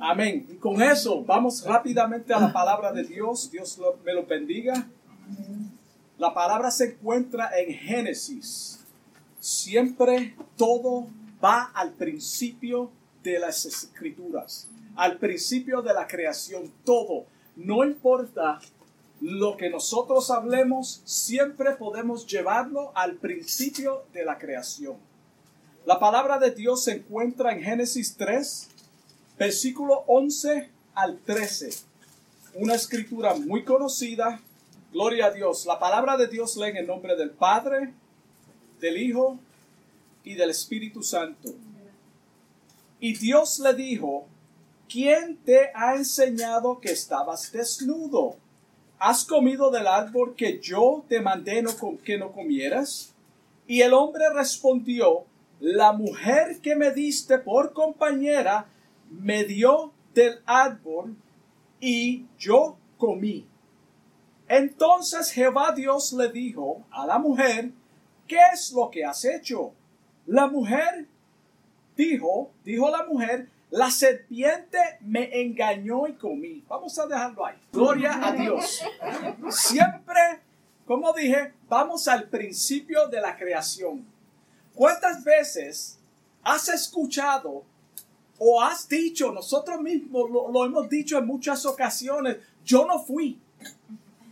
Amén. Y con eso vamos rápidamente a la palabra de Dios. Dios me lo bendiga. La palabra se encuentra en Génesis. Siempre todo va al principio de las escrituras, al principio de la creación, todo. No importa lo que nosotros hablemos, siempre podemos llevarlo al principio de la creación. La palabra de Dios se encuentra en Génesis 3, versículo 11 al 13. Una escritura muy conocida. Gloria a Dios. La palabra de Dios lee en el nombre del Padre, del Hijo y del Espíritu Santo. Y Dios le dijo, ¿quién te ha enseñado que estabas desnudo? ¿Has comido del árbol que yo te mandé no, que no comieras? Y el hombre respondió, la mujer que me diste por compañera me dio del árbol y yo comí. Entonces Jehová Dios le dijo a la mujer, ¿qué es lo que has hecho? La mujer dijo, dijo la mujer, la serpiente me engañó y comí. Vamos a dejarlo ahí. Gloria a Dios. Siempre, como dije, vamos al principio de la creación. ¿Cuántas veces has escuchado o has dicho, nosotros mismos lo, hemos dicho en muchas ocasiones, yo no fui,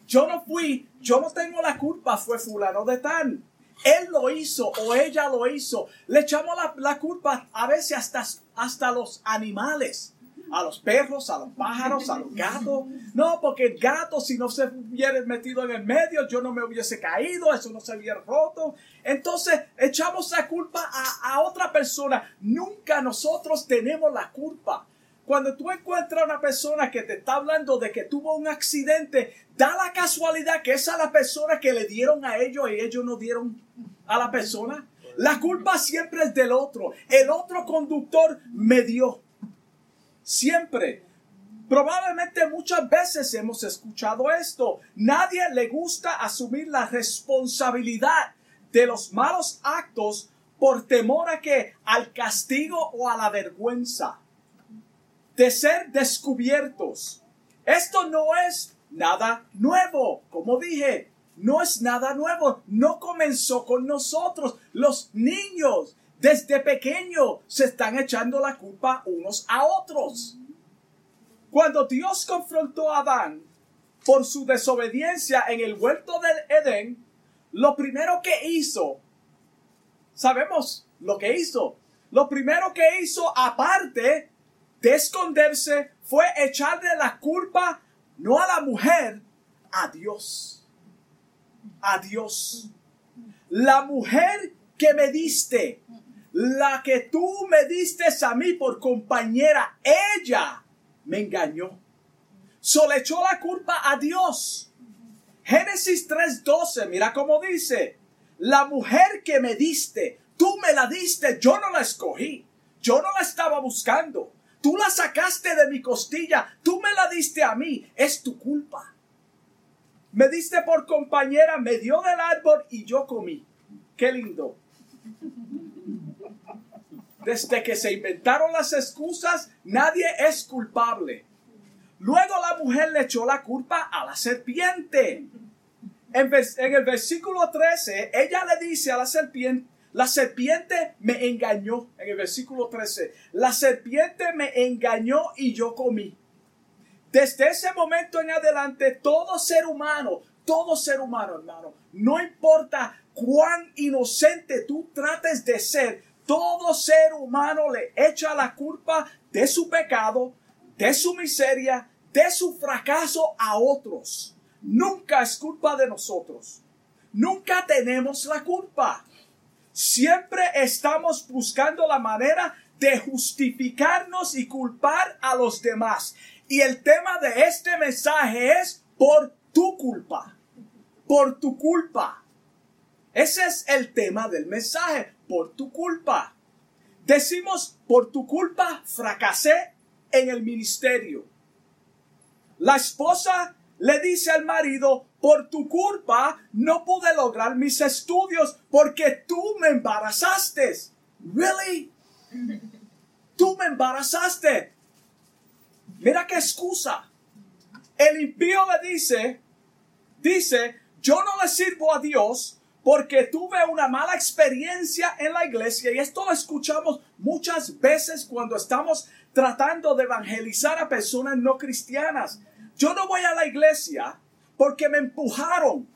yo no fui, yo no tengo la culpa, fue fulano de tal. Él lo hizo o ella lo hizo. Le echamos la, culpa a veces hasta, hasta los animales. A los perros, a los pájaros, a los gatos. No, porque el gato si no se hubiera metido en el medio, yo no me hubiese caído, eso no se hubiera roto. Entonces echamos la culpa a, a otra persona. Nunca nosotros tenemos la culpa. Cuando tú encuentras a una persona que te está hablando de que tuvo un accidente, da la casualidad que es a la persona que le dieron a ellos y ellos no dieron a la persona. La culpa siempre es del otro. El otro conductor me dio. Siempre. Probablemente muchas veces hemos escuchado esto. Nadie le gusta asumir la responsabilidad de los malos actos por temor a que al castigo o a la vergüenza de ser descubiertos. Esto no es nada nuevo, como dije, no es nada nuevo, no comenzó con nosotros. Los niños desde pequeño se están echando la culpa unos a otros. Cuando Dios confrontó a Adán por su desobediencia en el huerto del Edén, lo primero que hizo, sabemos lo que hizo, lo primero que hizo aparte de esconderse fue echarle la culpa no a la mujer, a Dios. A Dios. La mujer que me diste, la que tú me diste a mí por compañera, ella me engañó. So echó la culpa a Dios. Génesis 3:12, mira cómo dice, la mujer que me diste, tú me la diste, yo no la escogí, yo no la estaba buscando. Tú la sacaste de mi costilla, tú me la diste a mí, es tu culpa. Me diste por compañera, me dio del árbol y yo comí. Qué lindo. Desde que se inventaron las excusas, nadie es culpable. Luego la mujer le echó la culpa a la serpiente. En, el versículo 13, ella le dice a la serpiente, la serpiente me engañó, en el versículo 13. La serpiente me engañó y yo comí. Desde ese momento en adelante, todo ser humano, todo ser humano, hermano, no importa cuán inocente tú trates de ser, todo ser humano le echa la culpa de su pecado, de su miseria, de su fracaso a otros. Nunca es culpa de nosotros. Nunca tenemos la culpa. Siempre estamos buscando la manera de justificarnos y culpar a los demás. Y el tema de este mensaje es por tu culpa. Por tu culpa. Ese es el tema del mensaje, por tu culpa. Decimos, por tu culpa fracasé en el ministerio. La esposa le dice al marido, por tu culpa no pude lograr mis estudios porque tú me embarazaste. Really? Tú me embarazaste. Mira qué excusa. El impío le dice, dice, yo no le sirvo a Dios porque tuve una mala experiencia en la iglesia y esto lo escuchamos muchas veces cuando estamos tratando de evangelizar a personas no cristianas. Yo no voy a la iglesia porque me empujaron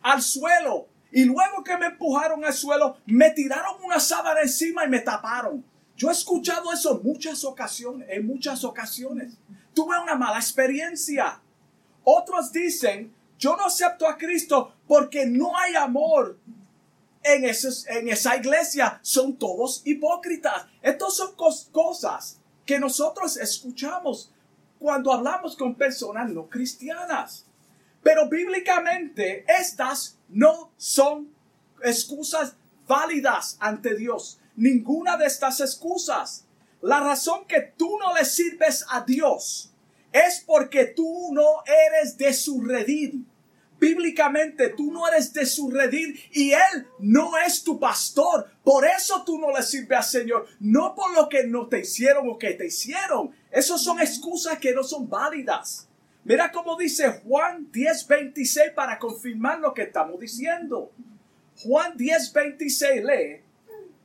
al suelo y luego que me empujaron al suelo me tiraron una sábana encima y me taparon. Yo he escuchado eso muchas ocasiones, en muchas ocasiones. Tuve una mala experiencia. Otros dicen, yo no acepto a Cristo porque no hay amor en, esa iglesia. Son todos hipócritas. Estas son cosas que nosotros escuchamos cuando hablamos con personas no cristianas. Pero bíblicamente estas no son excusas válidas ante Dios ninguna de estas excusas. La razón que tú no le sirves a Dios es porque tú no eres de su redil. Bíblicamente tú no eres de su redil y Él no es tu pastor. Por eso tú no le sirves al Señor. No por lo que no te hicieron o que te hicieron. Esas son excusas que no son válidas. Mira cómo dice Juan 10:26 para confirmar lo que estamos diciendo. Juan 10:26 lee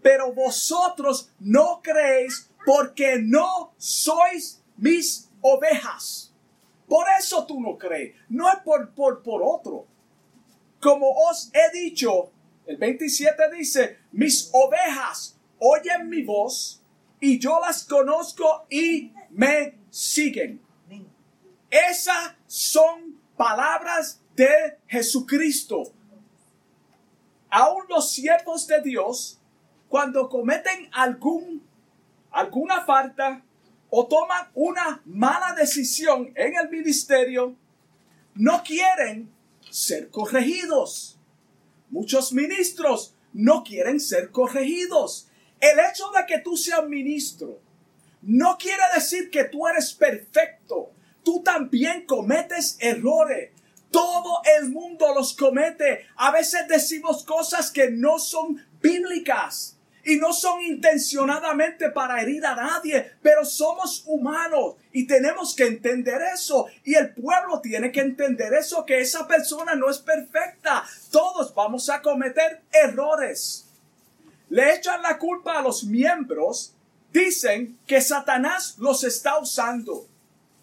pero vosotros no creéis porque no sois mis ovejas. Por eso tú no crees, no es por, por, por otro. Como os he dicho, el 27 dice, mis ovejas oyen mi voz y yo las conozco y me siguen. Esas son palabras de Jesucristo. Aún los siervos de Dios cuando cometen algún, alguna falta o toman una mala decisión en el ministerio, no quieren ser corregidos. Muchos ministros no quieren ser corregidos. El hecho de que tú seas ministro no quiere decir que tú eres perfecto. Tú también cometes errores. Todo el mundo los comete. A veces decimos cosas que no son bíblicas y no son intencionadamente para herir a nadie, pero somos humanos y tenemos que entender eso y el pueblo tiene que entender eso, que esa persona no es perfecta. Todos vamos a cometer errores. Le echan la culpa a los miembros, dicen que Satanás los está usando.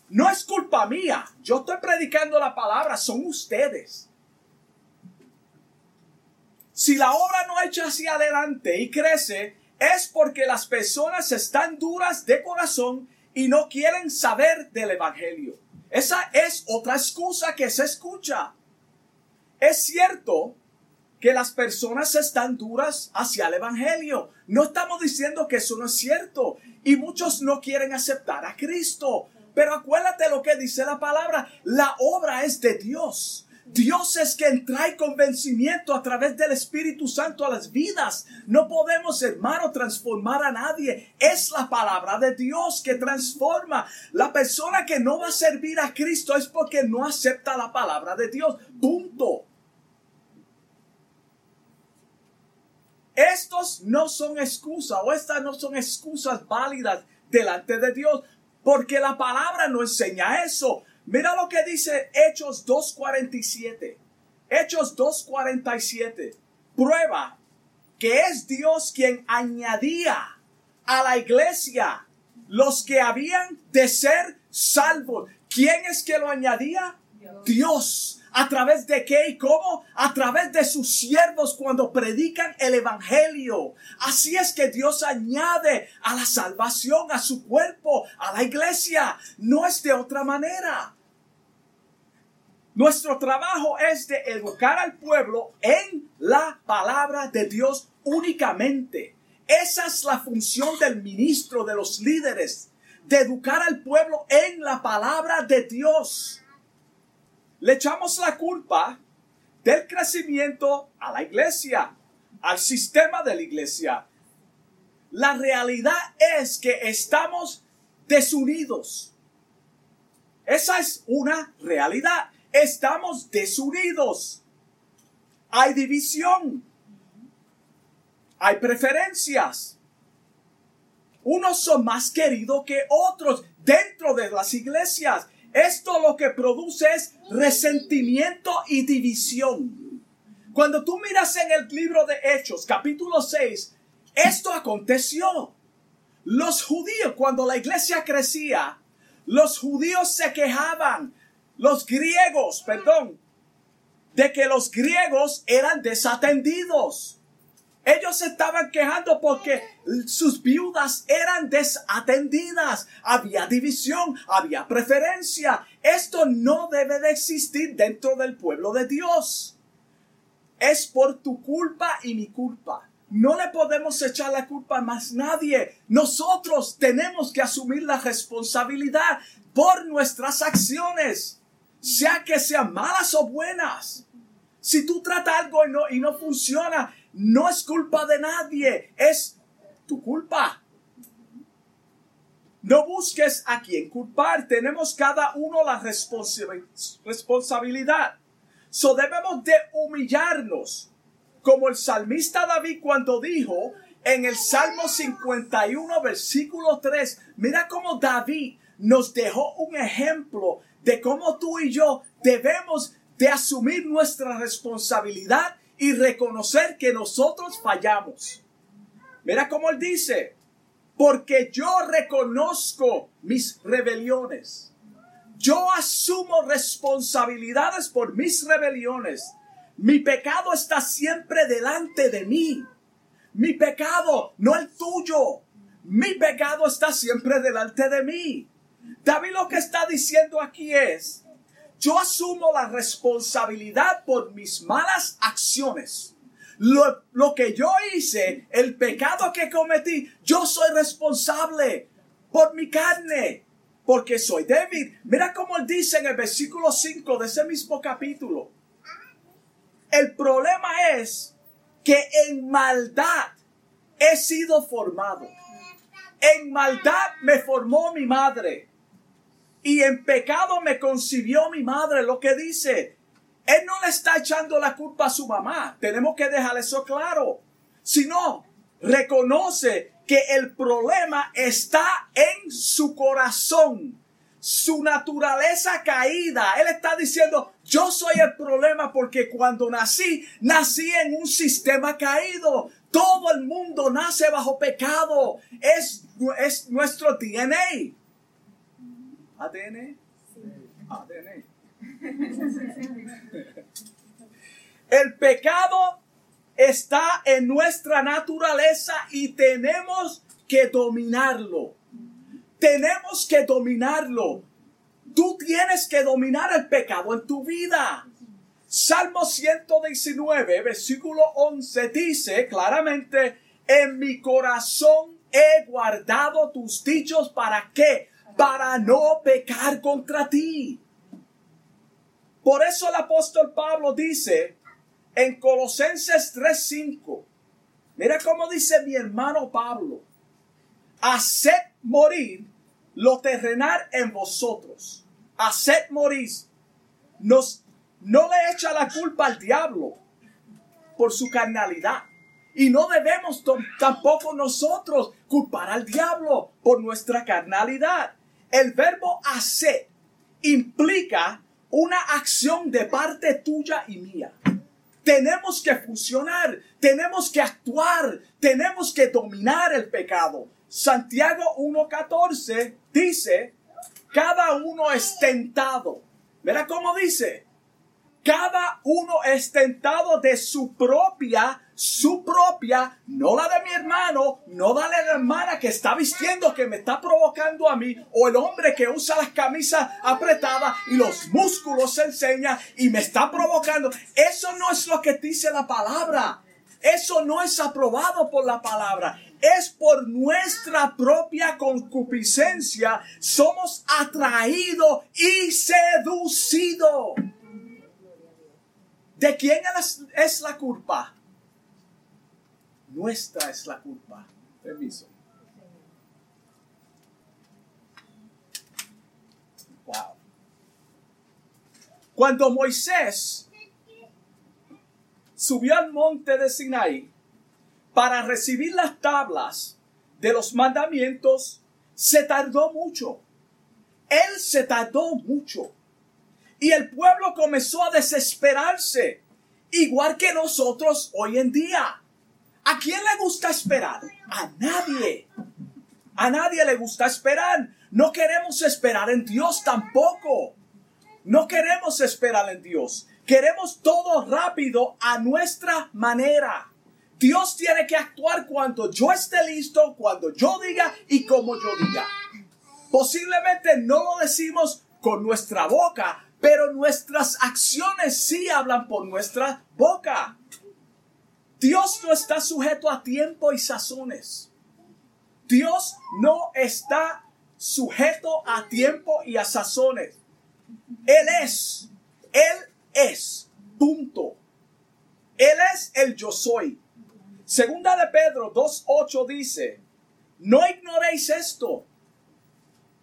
No es culpa mía, yo estoy predicando la palabra, son ustedes. Si la obra no echa hacia adelante y crece, es porque las personas están duras de corazón y no quieren saber del Evangelio. Esa es otra excusa que se escucha. Es cierto que las personas están duras hacia el Evangelio. No estamos diciendo que eso no es cierto. Y muchos no quieren aceptar a Cristo. Pero acuérdate lo que dice la palabra. La obra es de Dios. Dios es quien trae convencimiento a través del Espíritu Santo a las vidas. No podemos, hermano, transformar a nadie. Es la palabra de Dios que transforma. La persona que no va a servir a Cristo es porque no acepta la palabra de Dios. Punto. Estos no son excusas o estas no son excusas válidas delante de Dios porque la palabra no enseña eso. Mira lo que dice Hechos 2.47. Hechos 2.47. Prueba que es Dios quien añadía a la iglesia los que habían de ser salvos. ¿Quién es que lo añadía? Dios. ¿A través de qué y cómo? A través de sus siervos cuando predican el Evangelio. Así es que Dios añade a la salvación, a su cuerpo, a la iglesia. No es de otra manera. Nuestro trabajo es de educar al pueblo en la palabra de Dios únicamente. Esa es la función del ministro, de los líderes, de educar al pueblo en la palabra de Dios le echamos la culpa del crecimiento a la iglesia, al sistema de la iglesia. La realidad es que estamos desunidos. Esa es una realidad. Estamos desunidos. Hay división. Hay preferencias. Unos son más queridos que otros. dentro de las iglesias. Esto lo que produce es resentimiento y división. Cuando tú miras en el libro de Hechos, capítulo 6, esto aconteció. Los judíos, cuando la iglesia crecía, los judíos se quejaban, los griegos, perdón, de que los griegos eran desatendidos. Ellos estaban quejando porque sus viudas eran desatendidas. Había división, había preferencia. Esto no debe de existir dentro del pueblo de Dios. Es por tu culpa y mi culpa. No le podemos echar la culpa a más nadie. Nosotros tenemos que asumir la responsabilidad por nuestras acciones, sea que sean malas o buenas. Si tú tratas algo y no, y no funciona, no es culpa de nadie, es tu culpa. No busques a quien culpar, tenemos cada uno la responsabilidad. So debemos de humillarnos, como el salmista David cuando dijo en el Salmo 51, versículo 3, mira cómo David nos dejó un ejemplo de cómo tú y yo debemos de asumir nuestra responsabilidad y reconocer que nosotros fallamos. Mira cómo él dice, porque yo reconozco mis rebeliones. Yo asumo responsabilidades por mis rebeliones. Mi pecado está siempre delante de mí. Mi pecado, no el tuyo. Mi pecado está siempre delante de mí. David lo que está diciendo aquí es, yo asumo la responsabilidad por mis malas acciones. Lo, lo, que yo hice, el pecado que cometí, yo soy responsable por mi carne, porque soy débil. Mira cómo él dice en el versículo 5 de ese mismo capítulo. El problema es que en maldad he sido formado. En maldad me formó mi madre y en pecado me concibió mi madre, lo que dice. Él no le está echando la culpa a su mamá. Tenemos que dejar eso claro. Sino, reconoce que el problema está en su corazón, su naturaleza caída. Él está diciendo, yo soy el problema porque cuando nací, nací en un sistema caído. Todo el mundo nace bajo pecado. Es, es nuestro DNA. ADN. ADN. El pecado está en nuestra naturaleza y tenemos que dominarlo. Tenemos que dominarlo. Tú tienes que dominar el pecado en tu vida. Salmo 119, versículo 11 dice claramente, en mi corazón he guardado tus dichos para qué? Para no pecar contra ti. Por eso el apóstol Pablo dice en Colosenses 3:5, mira cómo dice mi hermano Pablo, haced morir lo terrenal en vosotros, haced morir. Nos, no le echa la culpa al diablo por su carnalidad. Y no debemos tampoco nosotros culpar al diablo por nuestra carnalidad. El verbo hacer implica una acción de parte tuya y mía. Tenemos que funcionar, tenemos que actuar, tenemos que dominar el pecado. Santiago 1.14 dice, cada uno es tentado. Mira cómo dice, cada uno es tentado de su propia su propia, no la de mi hermano, no la de la hermana que está vistiendo, que me está provocando a mí, o el hombre que usa las camisas apretadas y los músculos se enseña y me está provocando. Eso no es lo que dice la palabra. Eso no es aprobado por la palabra. Es por nuestra propia concupiscencia. Somos atraídos y seducidos. ¿De quién es la culpa? Nuestra es la culpa. Permiso. Wow. Cuando Moisés subió al monte de Sinaí para recibir las tablas de los mandamientos, se tardó mucho. Él se tardó mucho. Y el pueblo comenzó a desesperarse, igual que nosotros hoy en día. ¿A quién le gusta esperar? A nadie. A nadie le gusta esperar. No queremos esperar en Dios tampoco. No queremos esperar en Dios. Queremos todo rápido a nuestra manera. Dios tiene que actuar cuando yo esté listo, cuando yo diga y como yo diga. Posiblemente no lo decimos con nuestra boca, pero nuestras acciones sí hablan por nuestra boca. Dios no está sujeto a tiempo y sazones. Dios no está sujeto a tiempo y a sazones. Él es, Él es, punto. Él es el yo soy. Segunda de Pedro 2.8 dice, no ignoréis esto,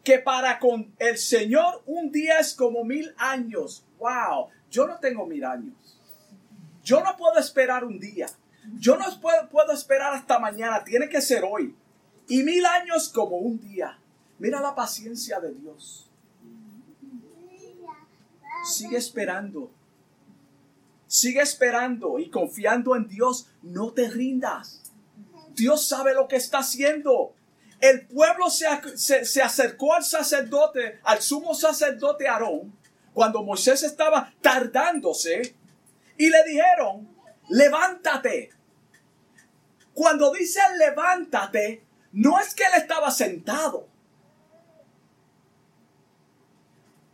que para con el Señor un día es como mil años. Wow, yo no tengo mil años. Yo no puedo esperar un día. Yo no puedo, puedo esperar hasta mañana. Tiene que ser hoy. Y mil años como un día. Mira la paciencia de Dios. Sigue esperando. Sigue esperando y confiando en Dios. No te rindas. Dios sabe lo que está haciendo. El pueblo se, se, acercó al sacerdote, al sumo sacerdote Aarón, cuando Moisés estaba tardándose, y le dijeron, levántate. Cuando dice levántate, no es que él estaba sentado.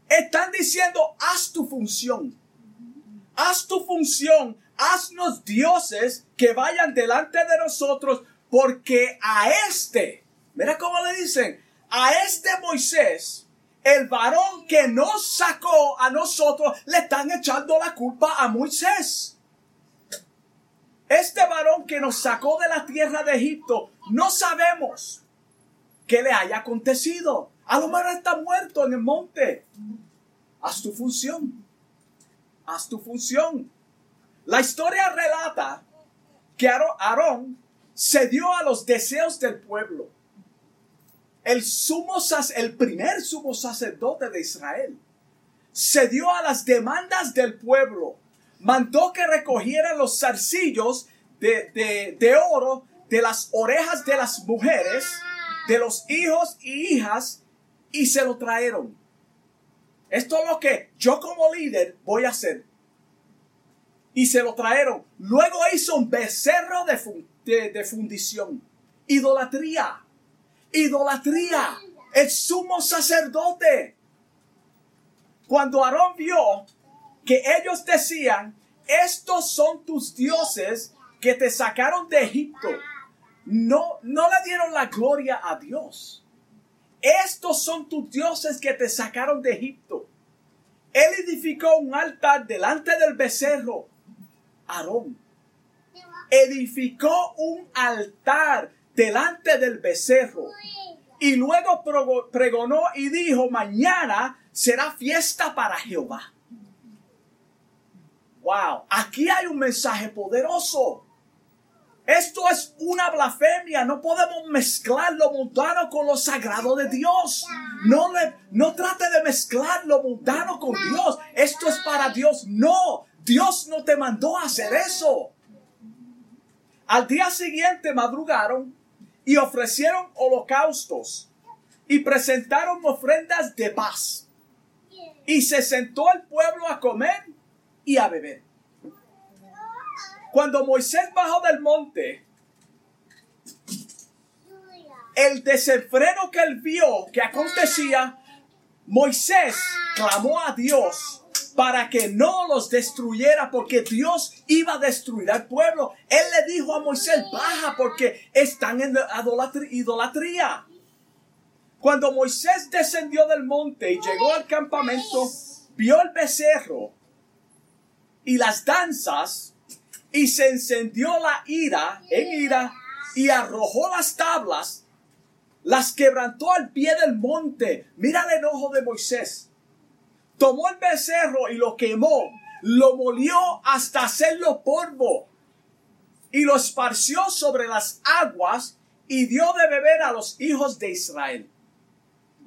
Están diciendo, haz tu función. Haz tu función. Haznos dioses que vayan delante de nosotros, porque a este, mira cómo le dicen, a este Moisés, el varón que nos sacó a nosotros, le están echando la culpa a Moisés. Este varón que nos sacó de la tierra de Egipto, no sabemos qué le haya acontecido. A lo mejor está muerto en el monte. Haz tu función. Haz tu función. La historia relata que Aarón se dio a los deseos del pueblo. El, sumo, el primer sumo sacerdote de Israel se dio a las demandas del pueblo. Mandó que recogieran los zarcillos de, de oro de las orejas de las mujeres, de los hijos y hijas, y se lo trajeron. Esto es lo que yo como líder voy a hacer. Y se lo trajeron. Luego hizo un becerro de, de, fundición. Idolatría. Idolatría. El sumo sacerdote. Cuando Aarón vio que ellos decían, estos son tus dioses que te sacaron de Egipto, no, no le dieron la gloria a Dios. Estos son tus dioses que te sacaron de Egipto. Él edificó un altar delante del becerro. Aarón edificó un altar delante del becerro. Y luego pregonó y dijo, mañana será fiesta para Jehová. Wow, aquí hay un mensaje poderoso. Esto es una blasfemia. No podemos mezclar lo mundano con lo sagrado de Dios. No, le, no trate de mezclar lo mundano con Dios. Esto es para Dios. No, Dios no te mandó a hacer eso. Al día siguiente madrugaron y ofrecieron holocaustos y presentaron ofrendas de paz. Y se sentó el pueblo a comer y a beber. Cuando Moisés bajó del monte, el desenfreno que él vio que acontecía, Moisés clamó a Dios para que no los destruyera porque Dios iba a destruir al pueblo. Él le dijo a Moisés, baja porque están en idolatría. Cuando Moisés descendió del monte y llegó al campamento, vio el becerro y las danzas y se encendió la ira en ira y arrojó las tablas, las quebrantó al pie del monte. Mira el enojo de Moisés. Tomó el becerro y lo quemó, lo molió hasta hacerlo polvo y lo esparció sobre las aguas y dio de beber a los hijos de Israel.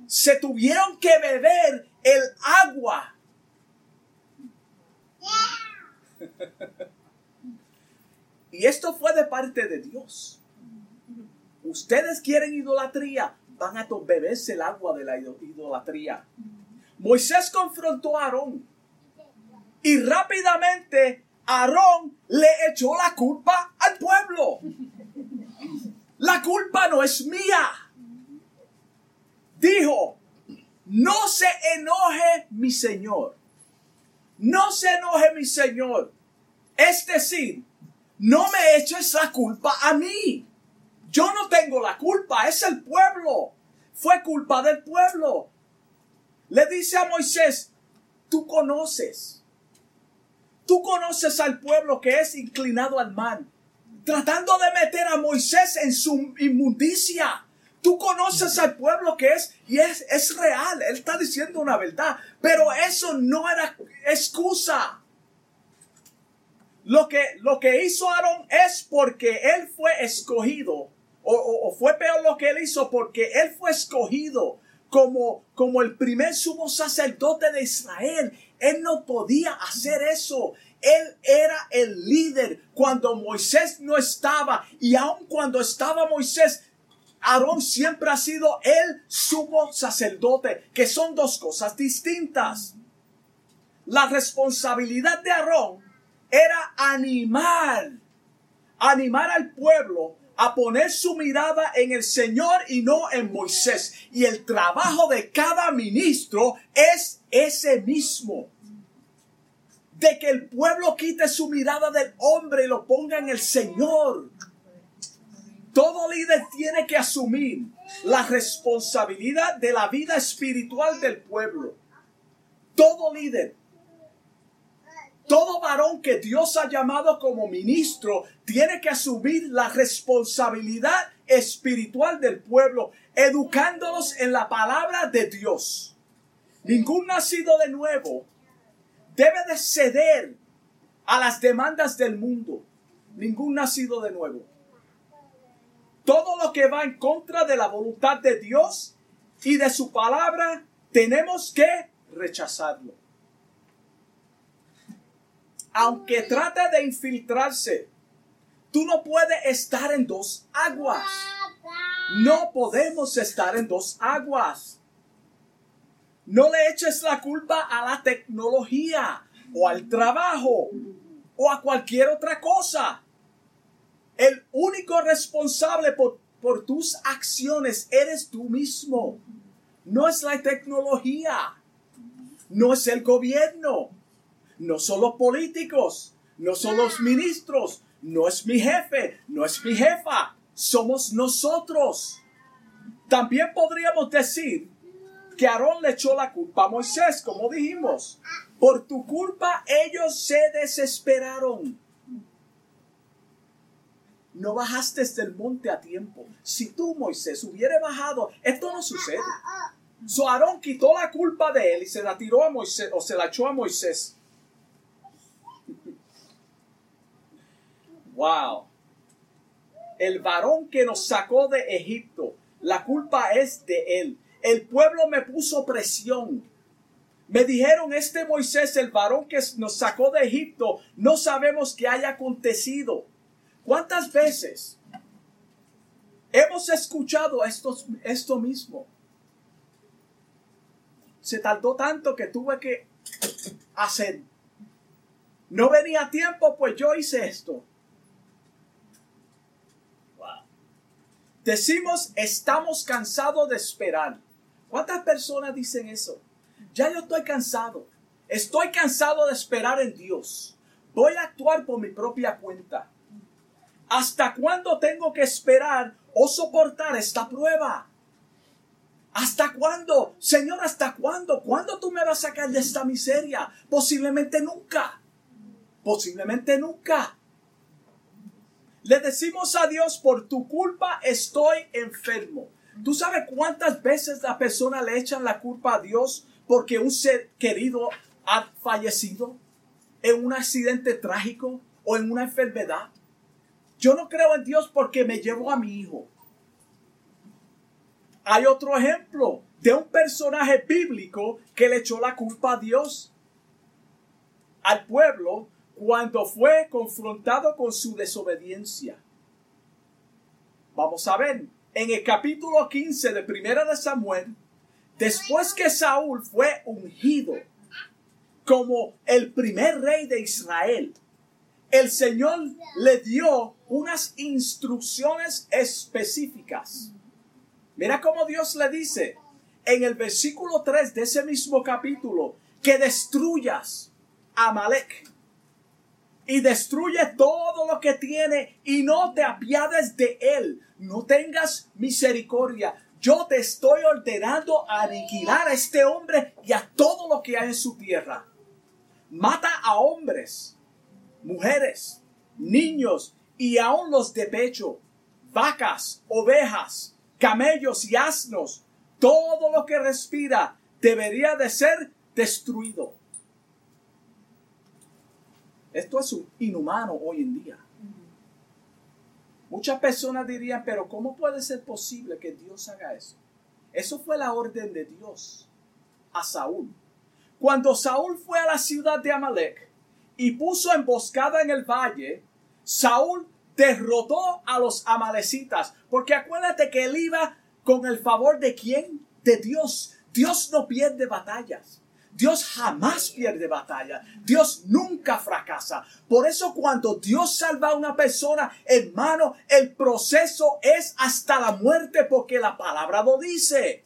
se tuvieron que beber el agua. Y esto fue de parte de Dios. Ustedes quieren idolatría, van a beberse el agua de la idolatría. Moisés confrontó a Aarón y rápidamente Aarón le echó la culpa al pueblo. La culpa no es mía. Dijo, no se enoje mi Señor. No se enoje mi Señor. Es decir, no me eches la culpa a mí. Yo no tengo la culpa, es el pueblo. Fue culpa del pueblo. Le dice a Moisés, tú conoces. Tú conoces al pueblo que es inclinado al mal, tratando de meter a Moisés en su inmundicia. Tú conoces al pueblo que es y es, es real. Él está diciendo una verdad. Pero eso no era excusa. Lo que, lo que hizo Aarón es porque él fue escogido. O, o, fue peor lo que él hizo porque él fue escogido como, como el primer sumo sacerdote de Israel. Él no podía hacer eso. Él era el líder cuando Moisés no estaba. Y aun cuando estaba Moisés, Aarón siempre ha sido el sumo sacerdote, que son dos cosas distintas. La responsabilidad de Aarón era animar, animar al pueblo a poner su mirada en el Señor y no en Moisés. Y el trabajo de cada ministro es ese mismo. De que el pueblo quite su mirada del hombre y lo ponga en el Señor. Todo líder tiene que asumir la responsabilidad de la vida espiritual del pueblo. Todo líder. Todo varón que Dios ha llamado como ministro tiene que asumir la responsabilidad espiritual del pueblo, educándolos en la palabra de Dios. Ningún nacido de nuevo debe de ceder a las demandas del mundo. Ningún nacido de nuevo todo lo que va en contra de la voluntad de Dios y de su palabra, tenemos que rechazarlo. Aunque trate de infiltrarse, tú no puedes estar en dos aguas. No podemos estar en dos aguas. No le eches la culpa a la tecnología o al trabajo o a cualquier otra cosa. El único responsable por, tus acciones eres tú mismo. No es la tecnología. No es el gobierno. No son los políticos. No son los ministros. No es mi jefe. No es mi jefa. Somos nosotros. También podríamos decir que Aarón le echó la culpa a Moisés, como dijimos. Por tu culpa ellos se desesperaron no bajaste del monte a tiempo. Si tú, Moisés, hubiera bajado, esto no sucede. So Aarón quitó la culpa de él y se la tiró a Moisés o se la echó a Moisés. Wow. El varón que nos sacó de Egipto, la culpa es de él. El pueblo me puso presión. Me dijeron, este Moisés, el varón que nos sacó de Egipto, no sabemos qué haya acontecido. ¿Cuántas veces hemos escuchado esto, esto mismo? Se tardó tanto que tuve que hacer. No venía tiempo, pues yo hice esto. Decimos, estamos cansados de esperar. ¿Cuántas personas dicen eso? Ya yo estoy cansado. Estoy cansado de esperar en Dios. Voy a actuar por mi propia cuenta. ¿Hasta cuándo tengo que esperar o soportar esta prueba? ¿Hasta cuándo? Señor, ¿hasta cuándo? ¿Cuándo tú me vas a sacar de esta miseria? Posiblemente nunca. Posiblemente nunca. Le decimos a Dios, por tu culpa estoy enfermo. ¿Tú sabes cuántas veces la persona le echan la culpa a Dios porque un ser querido ha fallecido en un accidente trágico o en una enfermedad? Yo no creo en Dios porque me llevo a mi hijo. Hay otro ejemplo. de un personaje bíblico que le echó la culpa a Dios, al pueblo, cuando fue confrontado con su desobediencia. Vamos a ver, en el capítulo 15 de Primera de Samuel, después que Saúl fue ungido como el primer rey de Israel, el Señor le dio unas instrucciones específicas. Mira cómo Dios le dice en el versículo 3 de ese mismo capítulo que destruyas a Amalek y destruye todo lo que tiene y no te apiades de él, no tengas misericordia. Yo te estoy ordenando aniquilar a este hombre y a todo lo que hay en su tierra. Mata a hombres, mujeres, niños y aun los de pecho, vacas, ovejas, camellos y asnos, todo lo que respira debería de ser destruido. Esto es inhumano hoy en día. Muchas personas dirían, pero ¿cómo puede ser posible que Dios haga eso? Eso fue la orden de Dios a Saúl. Cuando Saúl fue a la ciudad de Amalek y puso emboscada en el valle, Saúl derrotó a los amalecitas, porque acuérdate que él iba con el favor de quién? De Dios. Dios no pierde batallas. Dios jamás pierde batalla. Dios nunca fracasa. Por eso cuando Dios salva a una persona, hermano, el proceso es hasta la muerte porque la palabra lo dice.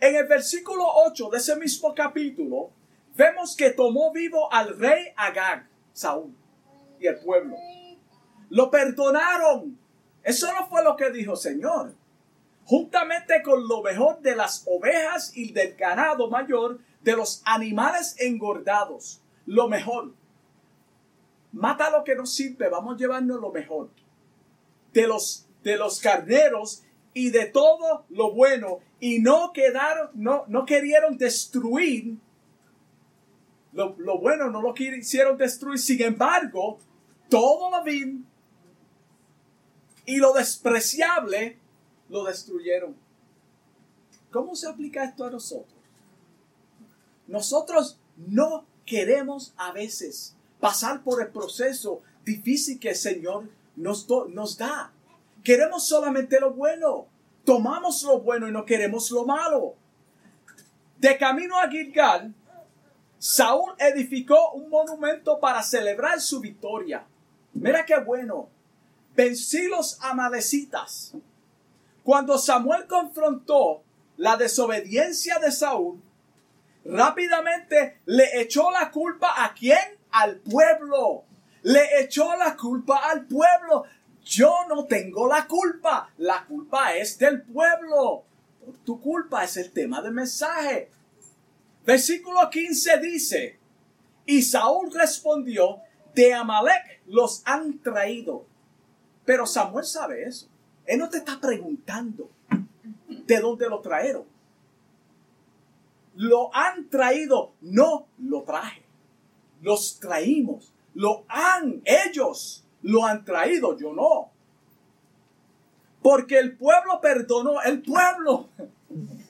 En el versículo 8 de ese mismo capítulo, vemos que tomó vivo al rey Agag, Saúl, y el pueblo. Lo perdonaron. Eso no fue lo que dijo Señor juntamente con lo mejor de las ovejas y del ganado mayor, de los animales engordados, lo mejor. Mata lo que nos sirve, vamos a llevarnos lo mejor. De los, de los carneros y de todo lo bueno, y no quedaron, no, no querieron destruir lo, lo, bueno, no lo quisieron destruir. Sin embargo, todo lo vil y lo despreciable lo destruyeron. ¿Cómo se aplica esto a nosotros? Nosotros no queremos a veces pasar por el proceso difícil que el Señor nos, nos da. Queremos solamente lo bueno. Tomamos lo bueno y no queremos lo malo. De camino a Gilgal, Saúl edificó un monumento para celebrar su victoria. Mira qué bueno. Vencí los amalecitas cuando Samuel confrontó la desobediencia de Saúl, rápidamente le echó la culpa a quién? Al pueblo. Le echó la culpa al pueblo. Yo no tengo la culpa. La culpa es del pueblo. Tu culpa es el tema del mensaje. Versículo 15 dice, y Saúl respondió, de Amalek los han traído. Pero Samuel sabe eso. Él no te está preguntando de dónde lo trajeron. Lo han traído, no lo traje. Los traímos. Lo han, ellos lo han traído, yo no. Porque el pueblo perdonó, el pueblo.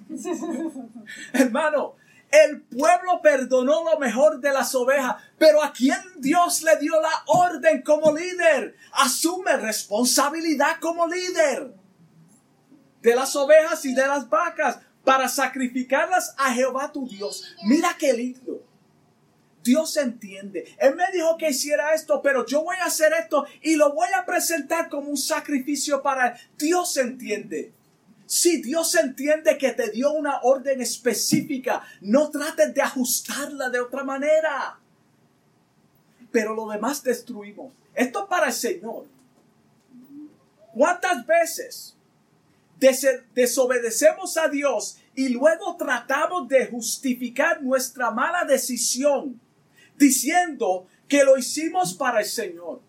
Hermano, el pueblo perdonó lo mejor de las ovejas, pero a quien Dios le dio la orden como líder, asume responsabilidad como líder de las ovejas y de las vacas para sacrificarlas a Jehová tu Dios. Mira qué lindo. Dios entiende. Él me dijo que hiciera esto, pero yo voy a hacer esto y lo voy a presentar como un sacrificio para él. Dios entiende. Si Dios entiende que te dio una orden específica, no trates de ajustarla de otra manera. Pero lo demás destruimos. Esto es para el Señor. ¿Cuántas veces desobedecemos a Dios y luego tratamos de justificar nuestra mala decisión diciendo que lo hicimos para el Señor?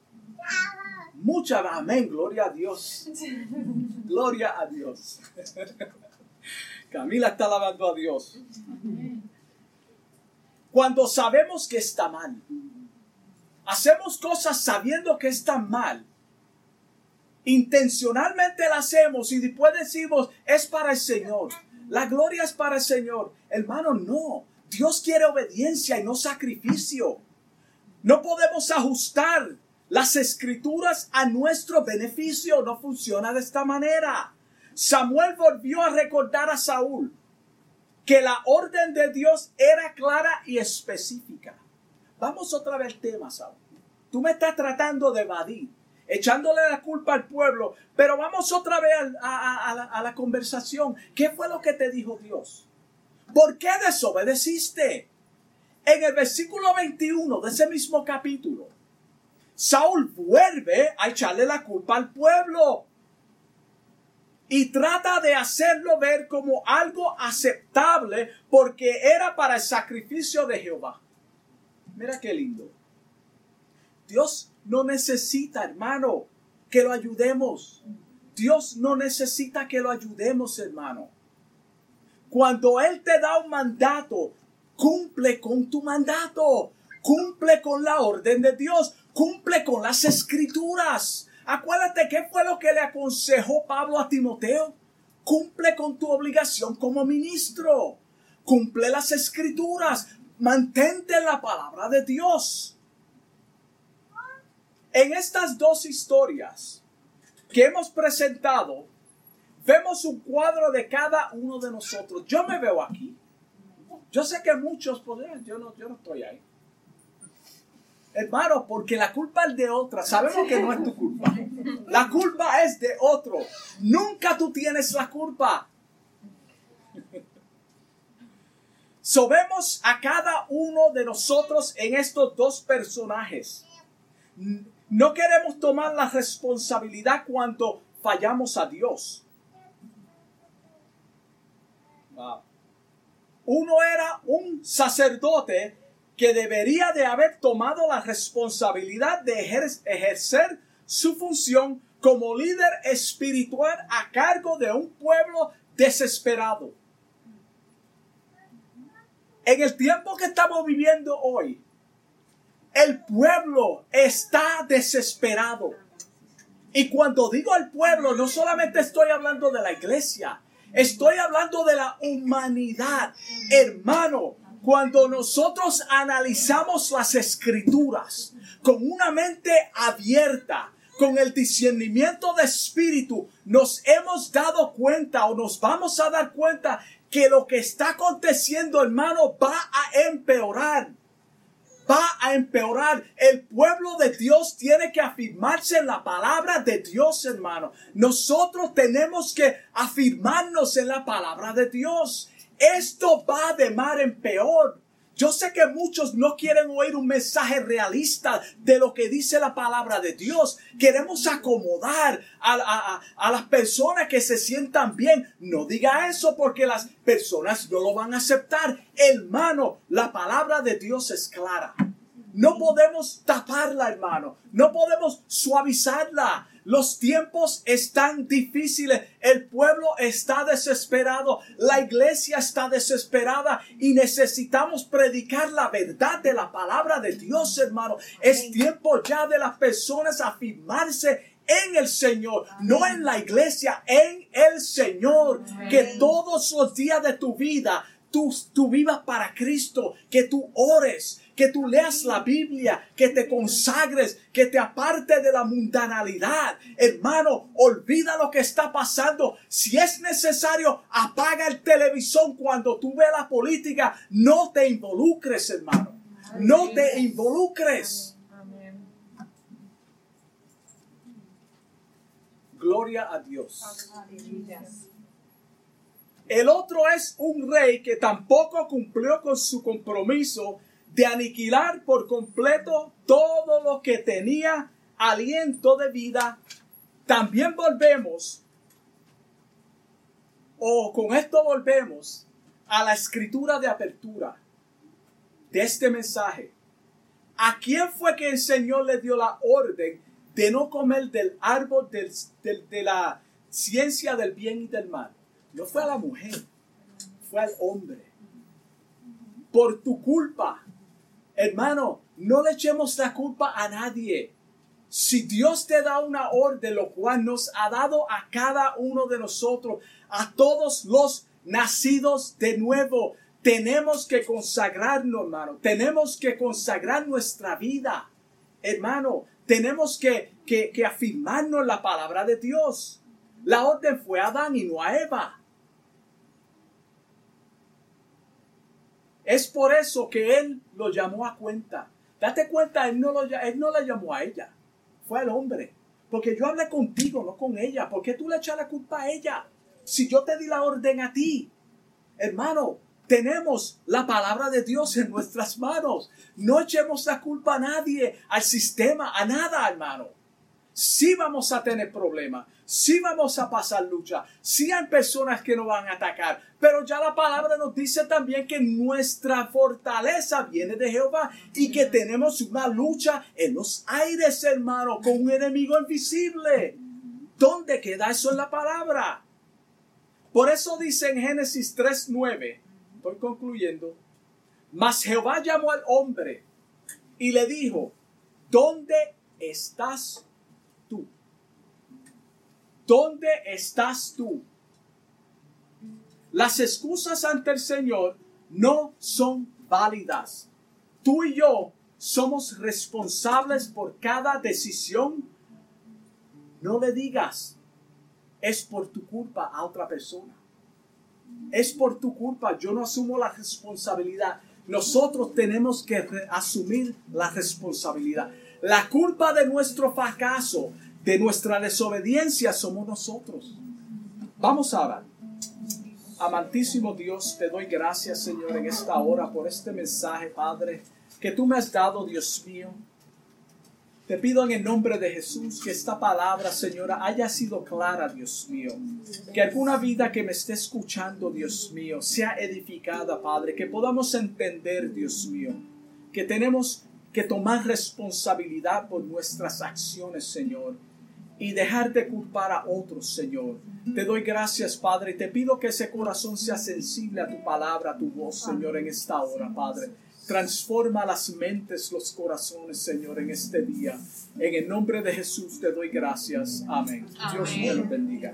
Mucha amén, gloria a Dios. Gloria a Dios. Camila está alabando a Dios. Cuando sabemos que está mal, hacemos cosas sabiendo que está mal intencionalmente la hacemos y después decimos, es para el Señor. La gloria es para el Señor. Hermano, no. Dios quiere obediencia y no sacrificio. No podemos ajustar las escrituras a nuestro beneficio. No funciona de esta manera. Samuel volvió a recordar a Saúl que la orden de Dios era clara y específica. Vamos otra vez al tema, Saúl. Tú me estás tratando de evadir, echándole la culpa al pueblo, pero vamos otra vez a, la, a la conversación. ¿Qué fue lo que te dijo Dios? ¿Por qué desobedeciste? En el versículo 21 de ese mismo capítulo, Saúl vuelve a echarle la culpa al pueblo y trata de hacerlo ver como algo aceptable porque era para el sacrificio de Jehová. Mira qué lindo. Dios no necesita, hermano, que lo ayudemos. Dios no necesita que lo ayudemos, hermano. Cuando Él te da un mandato, cumple con tu mandato, cumple con la orden de Dios, cumple con las escrituras. Acuérdate qué fue lo que le aconsejó Pablo a Timoteo. Cumple con tu obligación como ministro. Cumple las escrituras. Mantente la palabra de Dios. En estas dos historias que hemos presentado, vemos un cuadro de cada uno de nosotros. Yo me veo aquí. Yo sé que muchos podrían, yo no, yo no estoy ahí. Hermano, porque la culpa es de otra. Sabemos que no es tu culpa. La culpa es de otro. Nunca tú tienes la culpa. Sobemos a cada uno de nosotros en estos dos personajes. No queremos tomar la responsabilidad cuando fallamos a Dios. Uno era un sacerdote que debería de haber tomado la responsabilidad de ejercer su función como líder espiritual a cargo de un pueblo desesperado. En el tiempo que estamos viviendo hoy, el pueblo está desesperado. Y cuando digo el pueblo, no solamente estoy hablando de la iglesia, estoy hablando de la humanidad. Hermano, cuando nosotros analizamos las escrituras con una mente abierta, con el discernimiento de espíritu, nos hemos dado cuenta o nos vamos a dar cuenta que lo que está aconteciendo, hermano, va a empeorar. Va a empeorar. El pueblo de Dios tiene que afirmarse en la palabra de Dios, hermano. Nosotros tenemos que afirmarnos en la palabra de Dios. Esto va de mar en peor. Yo sé que muchos no quieren oír un mensaje realista de lo que dice la palabra de Dios. Queremos acomodar a, a, las personas que se sientan bien. No diga eso porque las personas no lo van a aceptar. Hermano, la palabra de Dios es clara. No podemos taparla, hermano. No podemos suavizarla. Los tiempos están difíciles, el pueblo está desesperado, la iglesia está desesperada. Y necesitamos predicar la verdad de la palabra de Dios, hermano. Es tiempo ya de las personas afirmarse en el Señor, no en la iglesia, en el Señor. Que todos los días de tu vida tú, tú vivas para Cristo, que tú ores, que tú leas la Biblia, que te consagres, que te aparte de la mundanalidad. Hermano, olvida lo que está pasando. Si es necesario, apaga el televisor cuando tú ves la política. No te involucres, hermano. No te involucres. Gloria a Dios. El otro es un rey que tampoco cumplió con su compromiso de aniquilar por completo todo lo que tenía aliento de vida, también volvemos, o con esto volvemos a la escritura de apertura de este mensaje. ¿A quién fue que el Señor le dio la orden de no comer del árbol de la ciencia del bien y del mal? No fue a la mujer, fue al hombre. Por tu culpa, Hermano, no le echemos la culpa a nadie. Si Dios te da una orden, lo cual nos ha dado a cada uno de nosotros, a todos los nacidos de nuevo, tenemos que consagrarnos, hermano. Tenemos que consagrar nuestra vida, hermano. Tenemos que, que, que afirmarnos la palabra de Dios. La orden fue a Adán y no a Eva. Es por eso que él lo llamó a cuenta. Date cuenta, él no, lo, él no la llamó a ella, fue al hombre. Porque yo hablé contigo, no con ella. ¿Por qué tú le echas la culpa a ella? Si yo te di la orden a ti, hermano, tenemos la palabra de Dios en nuestras manos. No echemos la culpa a nadie, al sistema, a nada, hermano sí vamos a tener problemas, sí vamos a pasar lucha, sí hay personas que nos van a atacar, pero ya la palabra nos dice también que nuestra fortaleza viene de Jehová y que tenemos una lucha en los aires, hermano, con un enemigo invisible. ¿Dónde queda eso en la palabra? Por eso dice en Génesis 3.9, estoy concluyendo, mas Jehová llamó al hombre y le dijo, ¿dónde estás ¿Dónde estás tú? Las excusas ante el Señor no son válidas. Tú y yo somos responsables por cada decisión. No le digas, es por tu culpa a otra persona. Es por tu culpa, yo no asumo la responsabilidad. Nosotros tenemos que asumir la responsabilidad. La culpa de nuestro fracaso, de nuestra desobediencia somos nosotros. Vamos a ver. Amantísimo Dios, te doy gracias, Señor, en esta hora por este mensaje, Padre, que tú me has dado, Dios mío. Te pido en el nombre de Jesús que esta palabra, Señora, haya sido clara, Dios mío. Que alguna vida que me esté escuchando, Dios mío, sea edificada, Padre. Que podamos entender, Dios mío, que tenemos que tomar responsabilidad por nuestras acciones, Señor y dejar de culpar a otros, Señor. Te doy gracias, Padre, y te pido que ese corazón sea sensible a tu palabra, a tu voz, Señor, en esta hora, Padre. Transforma las mentes, los corazones, Señor, en este día. En el nombre de Jesús te doy gracias. Amén. Dios te lo bendiga.